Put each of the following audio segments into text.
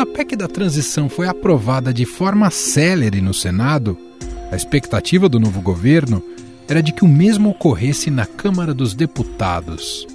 Quando a PEC da transição foi aprovada de forma célere no Senado, a expectativa do novo governo era de que o mesmo ocorresse na Câmara dos Deputados.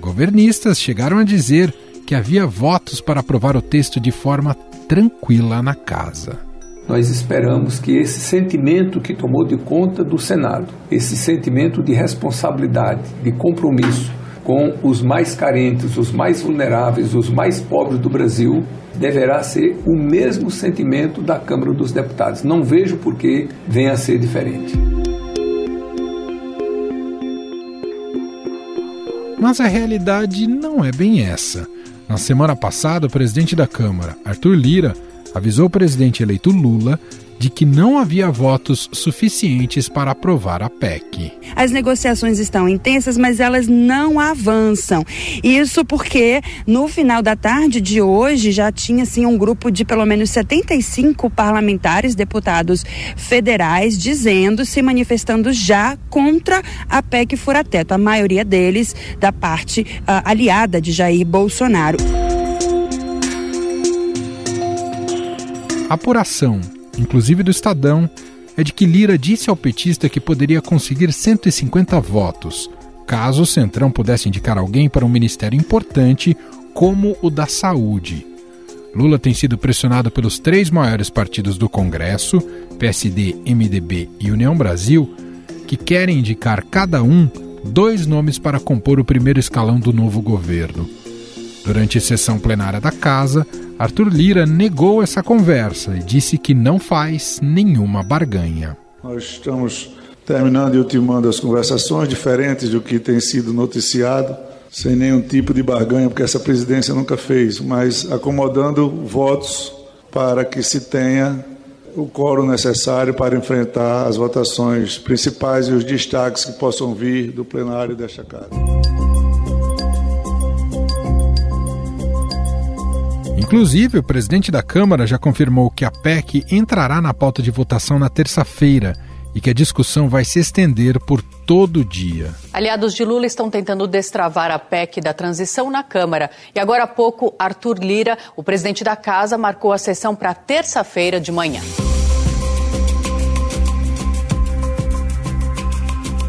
Governistas chegaram a dizer que havia votos para aprovar o texto de forma tranquila na casa. Nós esperamos que esse sentimento que tomou de conta do Senado, esse sentimento de responsabilidade, de compromisso com os mais carentes, os mais vulneráveis, os mais pobres do Brasil, deverá ser o mesmo sentimento da Câmara dos Deputados. Não vejo por que venha a ser diferente. Mas a realidade não é bem essa. Na semana passada, o presidente da Câmara, Arthur Lira, avisou o presidente eleito Lula de que não havia votos suficientes para aprovar a PEC. As negociações estão intensas, mas elas não avançam. Isso porque no final da tarde de hoje já tinha assim um grupo de pelo menos 75 parlamentares, deputados federais, dizendo, se manifestando já contra a PEC fura-teto. A maioria deles da parte uh, aliada de Jair Bolsonaro. apuração inclusive do Estadão, é de que Lira disse ao petista que poderia conseguir 150 votos, caso o Centrão pudesse indicar alguém para um ministério importante como o da Saúde. Lula tem sido pressionado pelos três maiores partidos do Congresso, PSD, MDB e União Brasil, que querem indicar cada um dois nomes para compor o primeiro escalão do novo governo. Durante a sessão plenária da Casa, Arthur Lira negou essa conversa e disse que não faz nenhuma barganha. Nós estamos terminando e ultimando as conversações, diferentes do que tem sido noticiado, sem nenhum tipo de barganha, porque essa presidência nunca fez, mas acomodando votos para que se tenha o coro necessário para enfrentar as votações principais e os destaques que possam vir do plenário desta casa. Inclusive, o presidente da Câmara já confirmou que a PEC entrará na pauta de votação na terça-feira e que a discussão vai se estender por todo o dia. Aliados de Lula estão tentando destravar a PEC da transição na Câmara. E agora há pouco, Arthur Lira, o presidente da casa, marcou a sessão para terça-feira de manhã.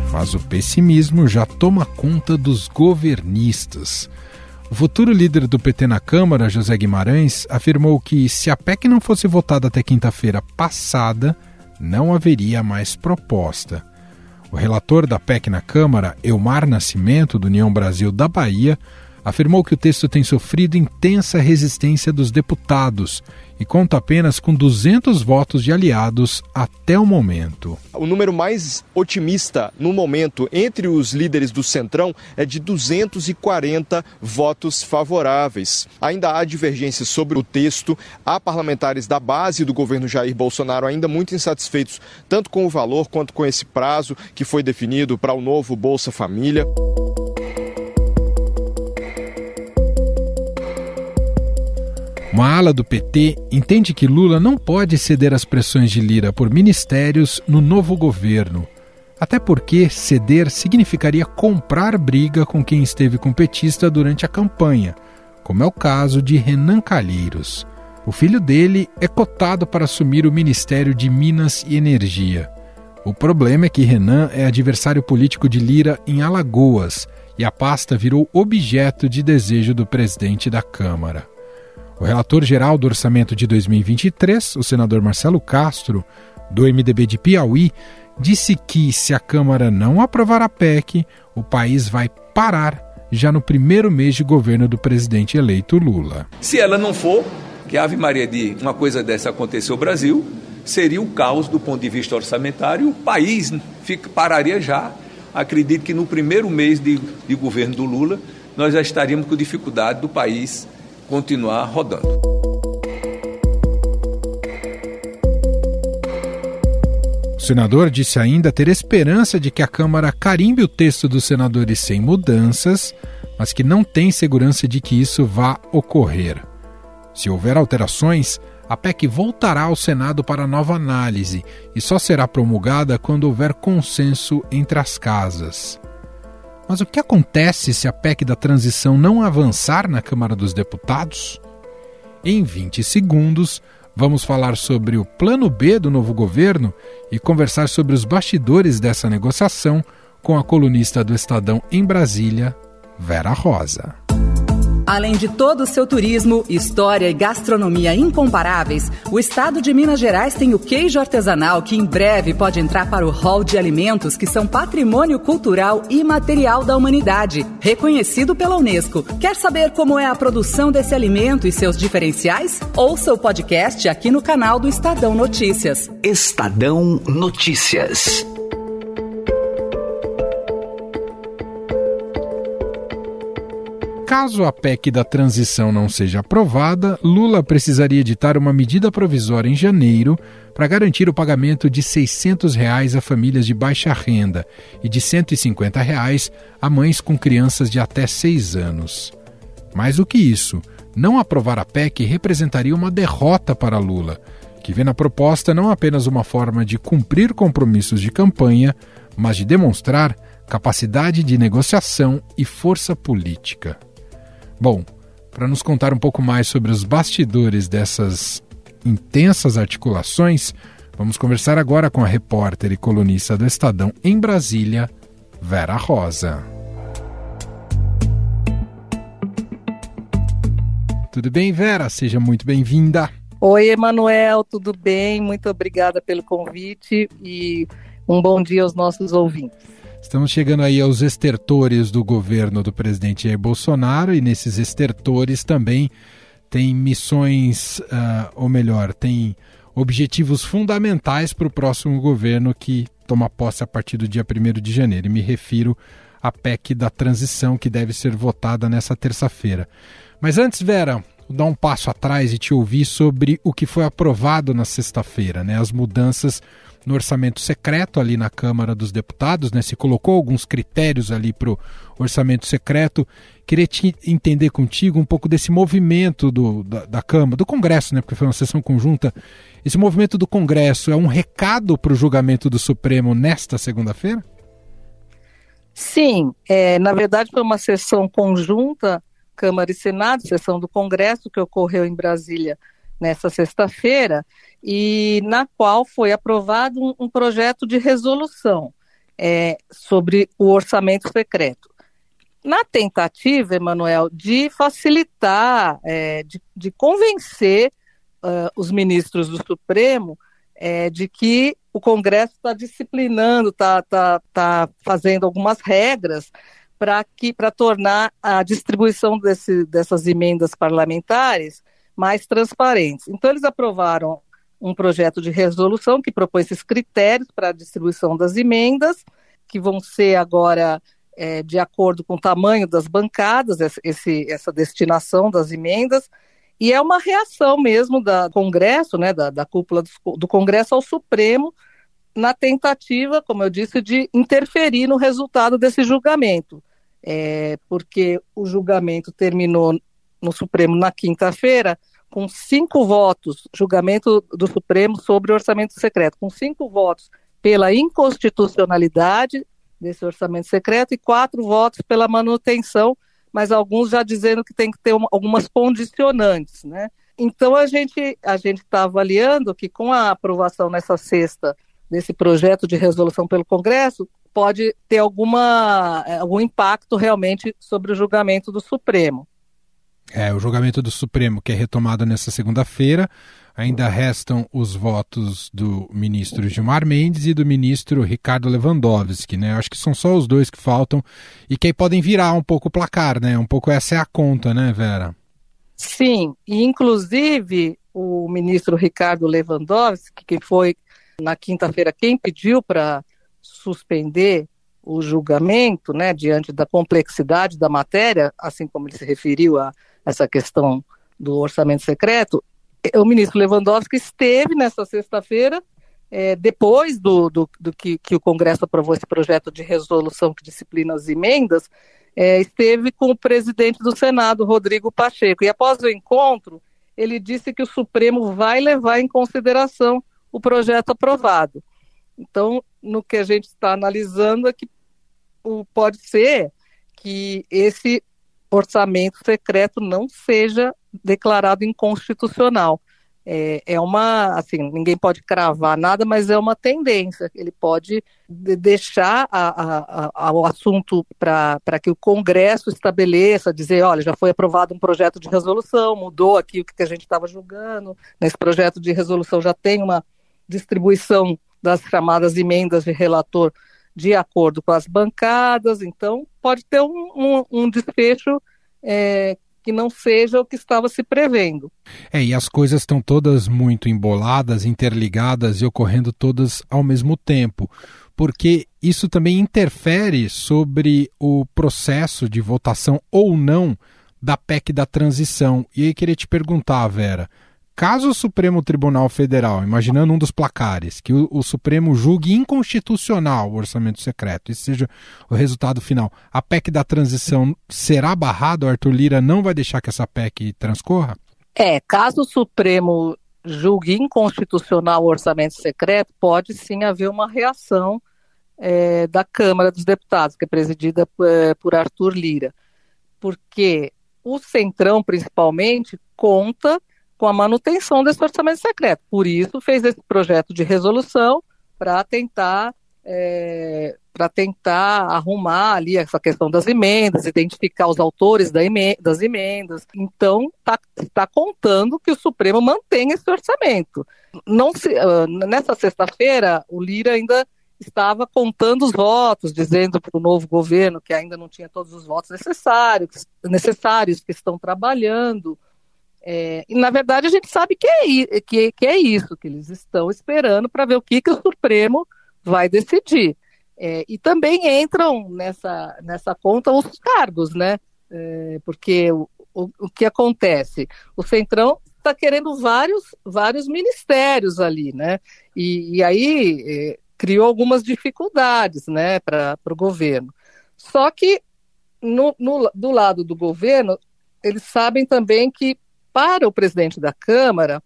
Mas o pessimismo já toma conta dos governistas. O futuro líder do PT na Câmara, José Guimarães, afirmou que se a PEC não fosse votada até quinta-feira passada, não haveria mais proposta. O relator da PEC na Câmara, Elmar Nascimento, do União Brasil da Bahia, afirmou que o texto tem sofrido intensa resistência dos deputados e conta apenas com 200 votos de aliados até o momento. O número mais otimista no momento entre os líderes do Centrão é de 240 votos favoráveis. Ainda há divergências sobre o texto. Há parlamentares da base do governo Jair Bolsonaro ainda muito insatisfeitos, tanto com o valor quanto com esse prazo que foi definido para o novo Bolsa Família. Uma ala do PT entende que Lula não pode ceder às pressões de Lira por ministérios no novo governo. Até porque ceder significaria comprar briga com quem esteve com petista durante a campanha, como é o caso de Renan Calheiros. O filho dele é cotado para assumir o Ministério de Minas e Energia. O problema é que Renan é adversário político de Lira em Alagoas e a pasta virou objeto de desejo do presidente da Câmara. O relator geral do orçamento de 2023, o senador Marcelo Castro, do MDB de Piauí, disse que se a Câmara não aprovar a PEC, o país vai parar já no primeiro mês de governo do presidente eleito Lula. Se ela não for, que Ave Maria de uma coisa dessa acontecer no Brasil, seria o caos do ponto de vista orçamentário, o país fica, pararia já. Acredito que no primeiro mês de, de governo do Lula, nós já estaríamos com dificuldade do país continuar rodando. O senador disse ainda ter esperança de que a Câmara carimbe o texto dos senadores sem mudanças, mas que não tem segurança de que isso vá ocorrer. Se houver alterações, a PEC voltará ao Senado para nova análise e só será promulgada quando houver consenso entre as casas. Mas o que acontece se a PEC da transição não avançar na Câmara dos Deputados? Em 20 segundos, vamos falar sobre o plano B do novo governo e conversar sobre os bastidores dessa negociação com a colunista do Estadão em Brasília, Vera Rosa. Além de todo o seu turismo, história e gastronomia incomparáveis, o estado de Minas Gerais tem o queijo artesanal que em breve pode entrar para o hall de alimentos que são patrimônio cultural e material da humanidade, reconhecido pela Unesco. Quer saber como é a produção desse alimento e seus diferenciais? Ouça o podcast aqui no canal do Estadão Notícias. Estadão Notícias. Caso a PEC da transição não seja aprovada, Lula precisaria editar uma medida provisória em janeiro para garantir o pagamento de 600 reais a famílias de baixa renda e de 150 reais a mães com crianças de até 6 anos. Mais do que isso, não aprovar a PEC representaria uma derrota para Lula, que vê na proposta não apenas uma forma de cumprir compromissos de campanha, mas de demonstrar capacidade de negociação e força política. Bom, para nos contar um pouco mais sobre os bastidores dessas intensas articulações, vamos conversar agora com a repórter e colunista do Estadão em Brasília, Vera Rosa. Tudo bem, Vera? Seja muito bem-vinda. Oi, Emanuel, tudo bem? Muito obrigada pelo convite e um bom dia aos nossos ouvintes. Estamos chegando aí aos estertores do governo do presidente Jair Bolsonaro e nesses estertores também tem missões, uh, ou melhor, tem objetivos fundamentais para o próximo governo que toma posse a partir do dia 1 de janeiro. E me refiro à PEC da transição que deve ser votada nessa terça-feira. Mas antes, Vera, dar um passo atrás e te ouvir sobre o que foi aprovado na sexta-feira, né? As mudanças no orçamento secreto ali na Câmara dos Deputados, né? Se colocou alguns critérios ali para o orçamento secreto. Queria te entender contigo um pouco desse movimento do, da, da Câmara, do Congresso, né? Porque foi uma sessão conjunta. Esse movimento do Congresso é um recado para o julgamento do Supremo nesta segunda-feira? Sim, é, na verdade foi uma sessão conjunta Câmara e Senado, sessão do Congresso que ocorreu em Brasília nessa sexta-feira e na qual foi aprovado um, um projeto de resolução é, sobre o orçamento secreto. Na tentativa, Emanuel, de facilitar, é, de, de, convencer uh, os ministros do Supremo é, de que o Congresso está disciplinando, está tá, tá fazendo algumas regras para que para tornar a distribuição desse, dessas emendas parlamentares mais transparentes. Então eles aprovaram um projeto de resolução que propõe esses critérios para a distribuição das emendas, que vão ser agora é, de acordo com o tamanho das bancadas, esse, essa destinação das emendas, e é uma reação mesmo da Congresso, né, da, da cúpula do, do Congresso ao Supremo, na tentativa, como eu disse, de interferir no resultado desse julgamento. É, porque o julgamento terminou no Supremo na quinta-feira, com cinco votos, julgamento do Supremo sobre orçamento secreto, com cinco votos pela inconstitucionalidade desse orçamento secreto e quatro votos pela manutenção, mas alguns já dizendo que tem que ter uma, algumas condicionantes, né? Então a gente a gente está avaliando que com a aprovação nessa sexta desse projeto de resolução pelo Congresso pode ter alguma algum impacto realmente sobre o julgamento do Supremo. É, o julgamento do Supremo, que é retomado nessa segunda-feira. Ainda restam os votos do ministro Gilmar Mendes e do ministro Ricardo Lewandowski, né? Acho que são só os dois que faltam e que aí podem virar um pouco o placar, né? Um pouco essa é a conta, né, Vera? Sim, e inclusive o ministro Ricardo Lewandowski, que foi na quinta-feira quem pediu para suspender o julgamento, né, diante da complexidade da matéria, assim como ele se referiu a essa questão do orçamento secreto, o ministro Lewandowski esteve nessa sexta-feira, é, depois do, do, do que, que, o Congresso aprovou esse projeto de resolução que disciplina as emendas, é, esteve com o presidente do Senado, Rodrigo Pacheco. E após o encontro, ele disse que o Supremo vai levar em consideração o projeto aprovado. Então, no que a gente está analisando é que o, pode ser que esse orçamento secreto não seja declarado inconstitucional. É, é uma, assim, ninguém pode cravar nada, mas é uma tendência. Ele pode deixar a, a, a, o assunto para que o Congresso estabeleça, dizer, olha, já foi aprovado um projeto de resolução, mudou aqui o que a gente estava julgando, nesse projeto de resolução já tem uma distribuição das chamadas emendas de relator de acordo com as bancadas, então pode ter um, um, um desfecho é, que não seja o que estava se prevendo. É, e as coisas estão todas muito emboladas, interligadas e ocorrendo todas ao mesmo tempo, porque isso também interfere sobre o processo de votação ou não da PEC da transição. E aí queria te perguntar, Vera, Caso o Supremo Tribunal Federal, imaginando um dos placares, que o, o, Supremo julgue inconstitucional o orçamento secreto, esse seja o resultado final, a PEC da transição será barrada? O Arthur Lira não vai deixar que essa PEC transcorra? É, caso o Supremo julgue inconstitucional o orçamento secreto, pode sim haver uma reação é, da Câmara dos Deputados, que é presidida é, por Arthur Lira. Porque o Centrão, principalmente, conta com a manutenção desse orçamento secreto. Por isso, fez esse projeto de resolução para tentar é, para tentar arrumar ali essa questão das emendas, identificar os autores da emenda, das emendas. Então, está tá contando que o Supremo mantenha esse orçamento. Não se, uh, nessa sexta-feira, o Lira ainda estava contando os votos, dizendo para o novo governo que ainda não tinha todos os votos necessários, necessários que estão trabalhando. É, e, na verdade, a gente sabe que é, que, que é isso, que eles estão esperando para ver o que, que o Supremo vai decidir. É, e também entram nessa, nessa conta os cargos, né? É, porque o, o, o, que acontece? O Centrão está querendo vários, vários ministérios ali, né? E, e aí é, criou algumas dificuldades, né, para o governo. Só que no, no, do lado do governo, eles sabem também que para o presidente da Câmara,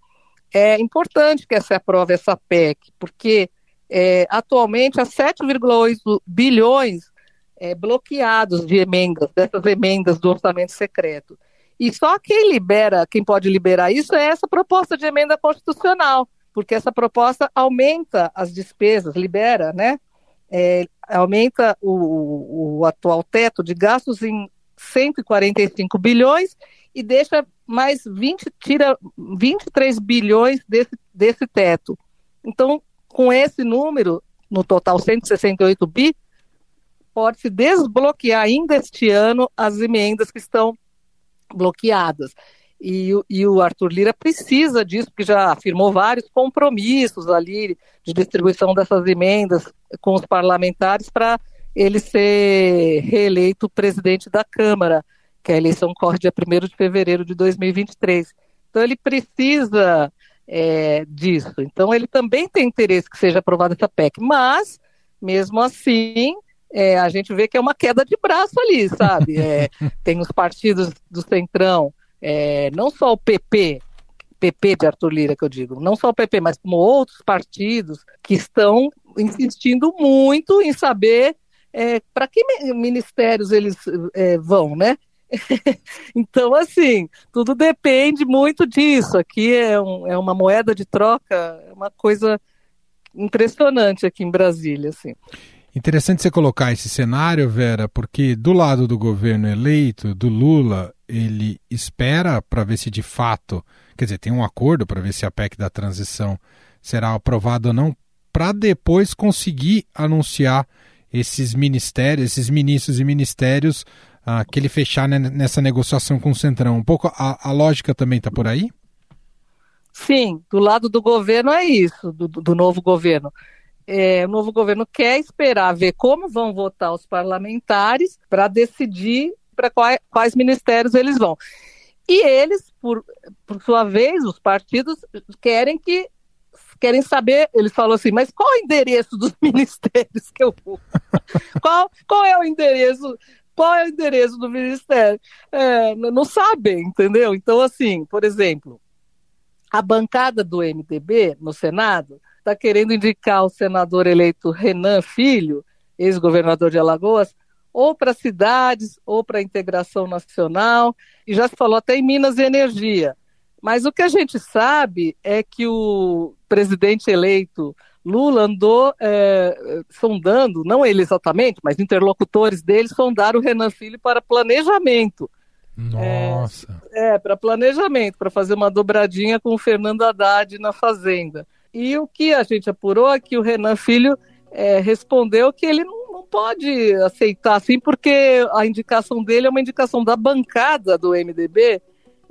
é importante que se aprove essa PEC, porque é, atualmente há 7,8 bilhões é, bloqueados de emendas, dessas emendas do orçamento secreto. E só quem libera, quem pode liberar isso é essa proposta de emenda constitucional, porque essa proposta aumenta as despesas, libera, né? É, aumenta o, o atual teto de gastos em 145 bilhões e deixa mais 20, tira 23 bilhões desse, desse teto. Então, com esse número, no total 168 bi, pode-se desbloquear ainda este ano as emendas que estão bloqueadas. E, e, o Arthur Lira precisa disso, porque já afirmou vários compromissos ali de distribuição dessas emendas com os parlamentares para ele ser reeleito presidente da Câmara que a eleição corre dia 1 de fevereiro de 2023. Então, ele precisa é, disso. Então, ele também tem interesse que seja aprovada essa PEC, mas, mesmo assim, é, a gente vê que é uma queda de braço ali, sabe? É, tem os partidos do Centrão, é, não só o PP, PP de Arthur Lira, que eu digo, não só o PP, mas como outros partidos que estão insistindo muito em saber é, para que ministérios eles é, vão, né? então, assim, tudo depende muito disso. Aqui é, um, é uma moeda de troca, é uma coisa impressionante aqui em Brasília, assim. Interessante você colocar esse cenário, Vera, porque do lado do governo eleito, do Lula, ele espera para ver se de fato, quer dizer, tem um acordo para ver se a PEC da transição será aprovada ou não, para depois conseguir anunciar esses ministérios, esses ministros e ministérios ah, que ele fechar nessa negociação com o Centrão. Um pouco a, a lógica também está por aí? Sim, do lado do governo é isso, do, do novo governo. É, o novo governo quer esperar ver como vão votar os parlamentares para decidir para quais, quais ministérios eles vão. E eles, por, por sua vez, os partidos querem que querem saber, eles falam assim, mas qual é o endereço dos ministérios que eu vou? qual, qual é o endereço qual é o endereço do ministério? É, não sabem, entendeu? Então, assim, por exemplo, a bancada do MDB no Senado está querendo indicar o senador eleito Renan Filho, ex-governador de Alagoas, ou para cidades, ou para integração nacional, e já se falou até em Minas e Energia. Mas o que a gente sabe é que o presidente eleito Lula andou é, sondando, não ele exatamente, mas interlocutores dele sondaram o Renan Filho para planejamento. Nossa! É, é para planejamento, para fazer uma dobradinha com o Fernando Haddad na Fazenda. E o que a gente apurou é que o Renan Filho é, respondeu que ele não, não, pode aceitar assim, porque a indicação dele é uma indicação da bancada do MDB,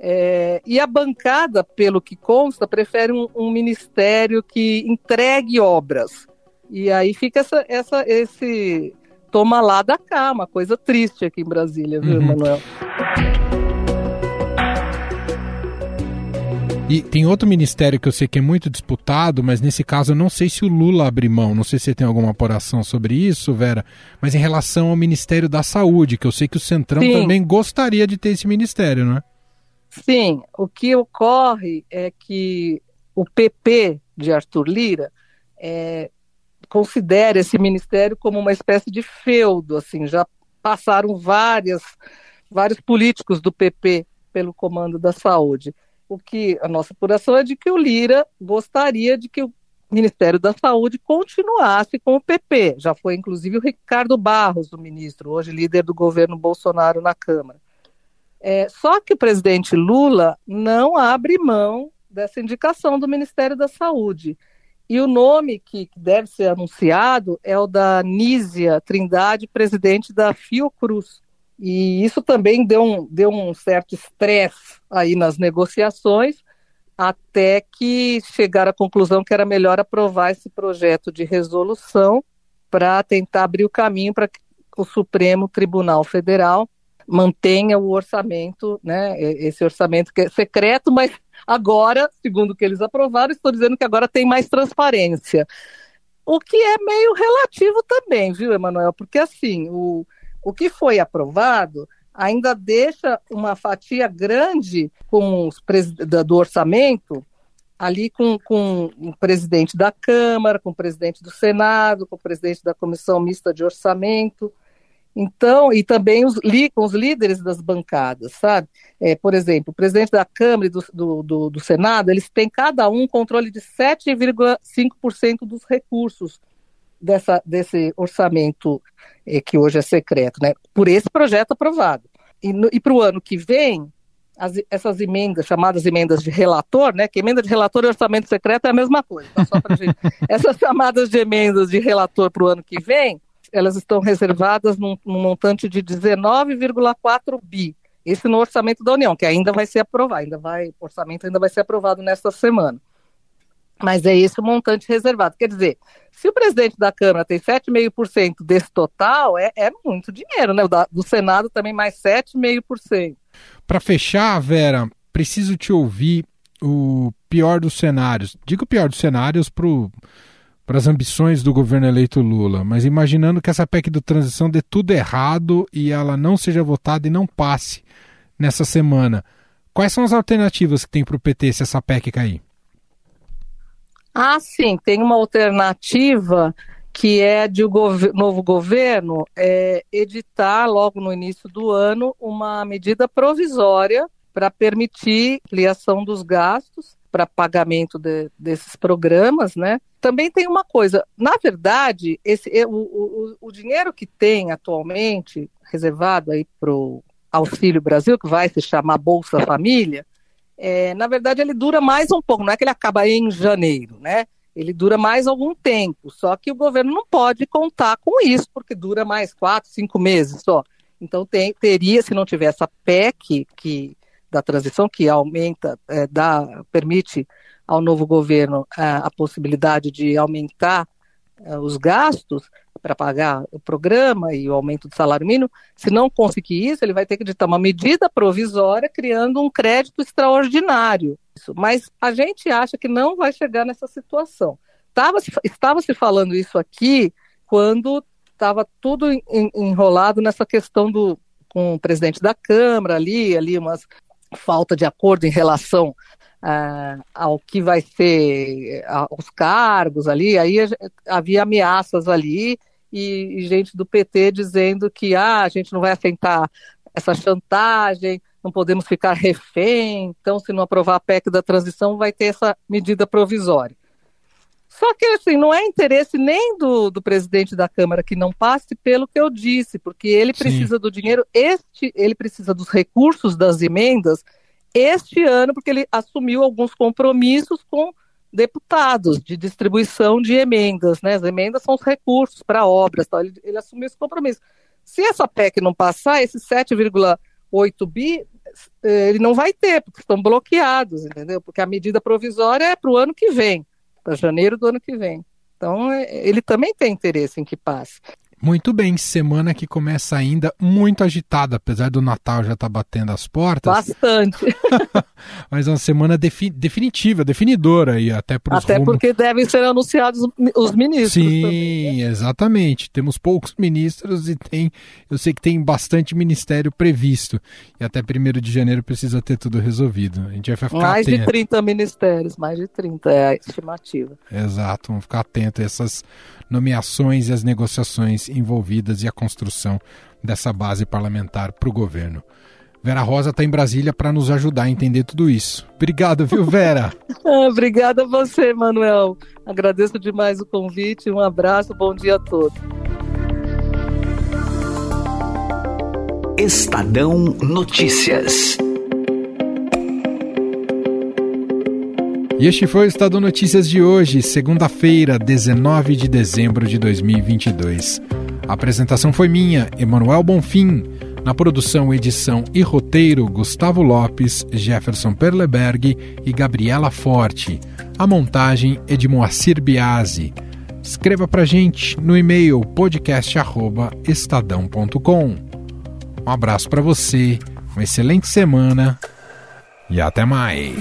é, e a bancada, pelo que consta, prefere um, um, ministério que entregue obras. E aí fica essa, essa, esse toma lá da cá, uma coisa triste aqui em Brasília, viu, uhum. Manuel? E tem outro ministério que eu sei que é muito disputado, mas nesse caso eu não sei se o Lula abre mão. Não sei se você tem alguma apuração sobre isso, Vera. Mas em relação ao Ministério da Saúde, que eu sei que o Centrão Sim. também gostaria de ter esse ministério, não é? Sim. O que ocorre é que o PP de Arthur Lira é, considera esse ministério como uma espécie de feudo. Assim, já passaram várias, vários políticos do PP pelo comando da saúde o que a nossa apuração é de que o Lira gostaria de que o Ministério da Saúde continuasse com o PP. Já foi inclusive o Ricardo Barros, o ministro, hoje líder do governo Bolsonaro na Câmara. É, só que o presidente Lula não abre mão dessa indicação do Ministério da Saúde. E o nome que, deve ser anunciado é o da Nízia Trindade, presidente da Fiocruz. E isso também deu um, deu um certo estresse aí nas negociações, até que chegaram à conclusão que era melhor aprovar esse projeto de resolução para tentar abrir o caminho para que o Supremo Tribunal Federal mantenha o orçamento, né, esse orçamento que é secreto, mas agora, segundo o que eles aprovaram, estou dizendo que agora tem mais transparência. O que é meio relativo também, viu, Emanuel? Porque assim, o, o que foi aprovado ainda deixa uma fatia grande com os do orçamento ali com, com o presidente da Câmara, com o presidente do Senado, com o presidente da Comissão Mista de Orçamento. Então, e também os, com os líderes das bancadas, sabe? É, por exemplo, o presidente da Câmara e do, do, do, do Senado, eles têm cada um controle de 7,5% dos recursos dessa, desse orçamento eh, que hoje é secreto, né, por esse projeto aprovado. E, e para o ano que vem, as, essas emendas, chamadas emendas de relator, né, que emenda de relator e orçamento secreto é a mesma coisa. Tá? Gente, essas chamadas de emendas de relator para o ano que vem, elas estão reservadas num, num montante de 19,4 bi. Esse no orçamento da União, que ainda vai ser aprovado, ainda vai, o orçamento ainda vai ser aprovado nesta semana. Mas é esse o montante reservado. Quer dizer, se o presidente da Câmara tem 7,5% desse total, é, é muito dinheiro, né? O da, do Senado também mais 7,5%. Para fechar, Vera, preciso te ouvir o pior dos cenários. Digo o pior dos cenários para as ambições do governo eleito Lula, mas imaginando que essa PEC do transição dê tudo errado e ela não seja votada e não passe nessa semana. Quais são as alternativas que tem para o PT se essa PEC cair? Ah, sim, tem uma alternativa que é de o gov novo governo é, editar logo no início do ano uma medida provisória para permitir criação dos gastos para pagamento de, desses programas, né? Também tem uma coisa, na verdade, esse, o, o, o dinheiro que tem atualmente reservado aí para o Auxílio Brasil, que vai se chamar Bolsa Família, é, na verdade, ele dura mais um pouco, não é que ele acaba em janeiro, né? Ele dura mais algum tempo, só que o governo não pode contar com isso, porque dura mais quatro, cinco meses só. Então, tem, teria, se não tiver essa PEC que, da transição, que aumenta, é, dá, permite ao novo governo a, é, a possibilidade de aumentar é, os gastos, para pagar o programa e o aumento do salário mínimo, se não conseguir isso, ele vai ter que editar uma medida provisória criando um crédito extraordinário. Mas a gente acha que não vai chegar nessa situação. Tava, estava se falando isso aqui quando estava tudo enrolado nessa questão do com o presidente da Câmara ali, ali umas falta de acordo em relação uh, ao que vai ser uh, os cargos ali, aí havia ameaças ali e, e gente do PT dizendo que ah, a gente não vai aceitar essa chantagem, não podemos ficar refém, então se não aprovar a PEC da transição vai ter essa medida provisória. Só que, assim, não é interesse nem do, do presidente da Câmara que não passe pelo que eu disse, porque ele precisa Sim. do dinheiro, este, ele precisa dos recursos das emendas este ano, porque ele assumiu alguns compromissos com deputados de distribuição de emendas, né? As emendas são os recursos para obras, tal. Ele, ele assumiu esse compromisso. Se essa PEC não passar, esse 7,8 bi, eh, ele não vai ter, porque estão bloqueados, entendeu? Porque a medida provisória é para o ano que vem para janeiro do ano que vem. Então, é, ele também tem interesse em que passe. Muito bem, semana que começa ainda muito agitada, apesar do Natal já estar tá batendo as portas. Bastante. Mas é uma semana defi definitiva, definidora e até para Até rumos... porque devem ser anunciados os ministros. Sim, também. exatamente. Temos poucos ministros e tem, eu sei que tem bastante ministério previsto. E até 1 de janeiro precisa ter tudo resolvido. A gente vai ficar Mais atento. de 30 ministérios, mais de 30 é a estimativa. Exato, vamos ficar atento a essas nomeações e as negociações envolvidas e a construção dessa base parlamentar para o governo. Vera Rosa está em Brasília para nos ajudar a entender tudo isso. Obrigado, viu, Vera? Ah, obrigada a você, Manuel. Agradeço demais o convite. Um abraço, bom dia a todos. Estadão Notícias. E este foi o Estado Notícias de hoje, segunda-feira, 19 de dezembro de 2022. A apresentação foi minha, Emanuel Bonfim. Na produção, edição e roteiro, Gustavo Lopes, Jefferson Perleberg e Gabriela Forte. A montagem é de Moacir Biasi. Escreva pra gente no e-mail podcast@estadão.com. Um abraço para você, uma excelente semana e até mais.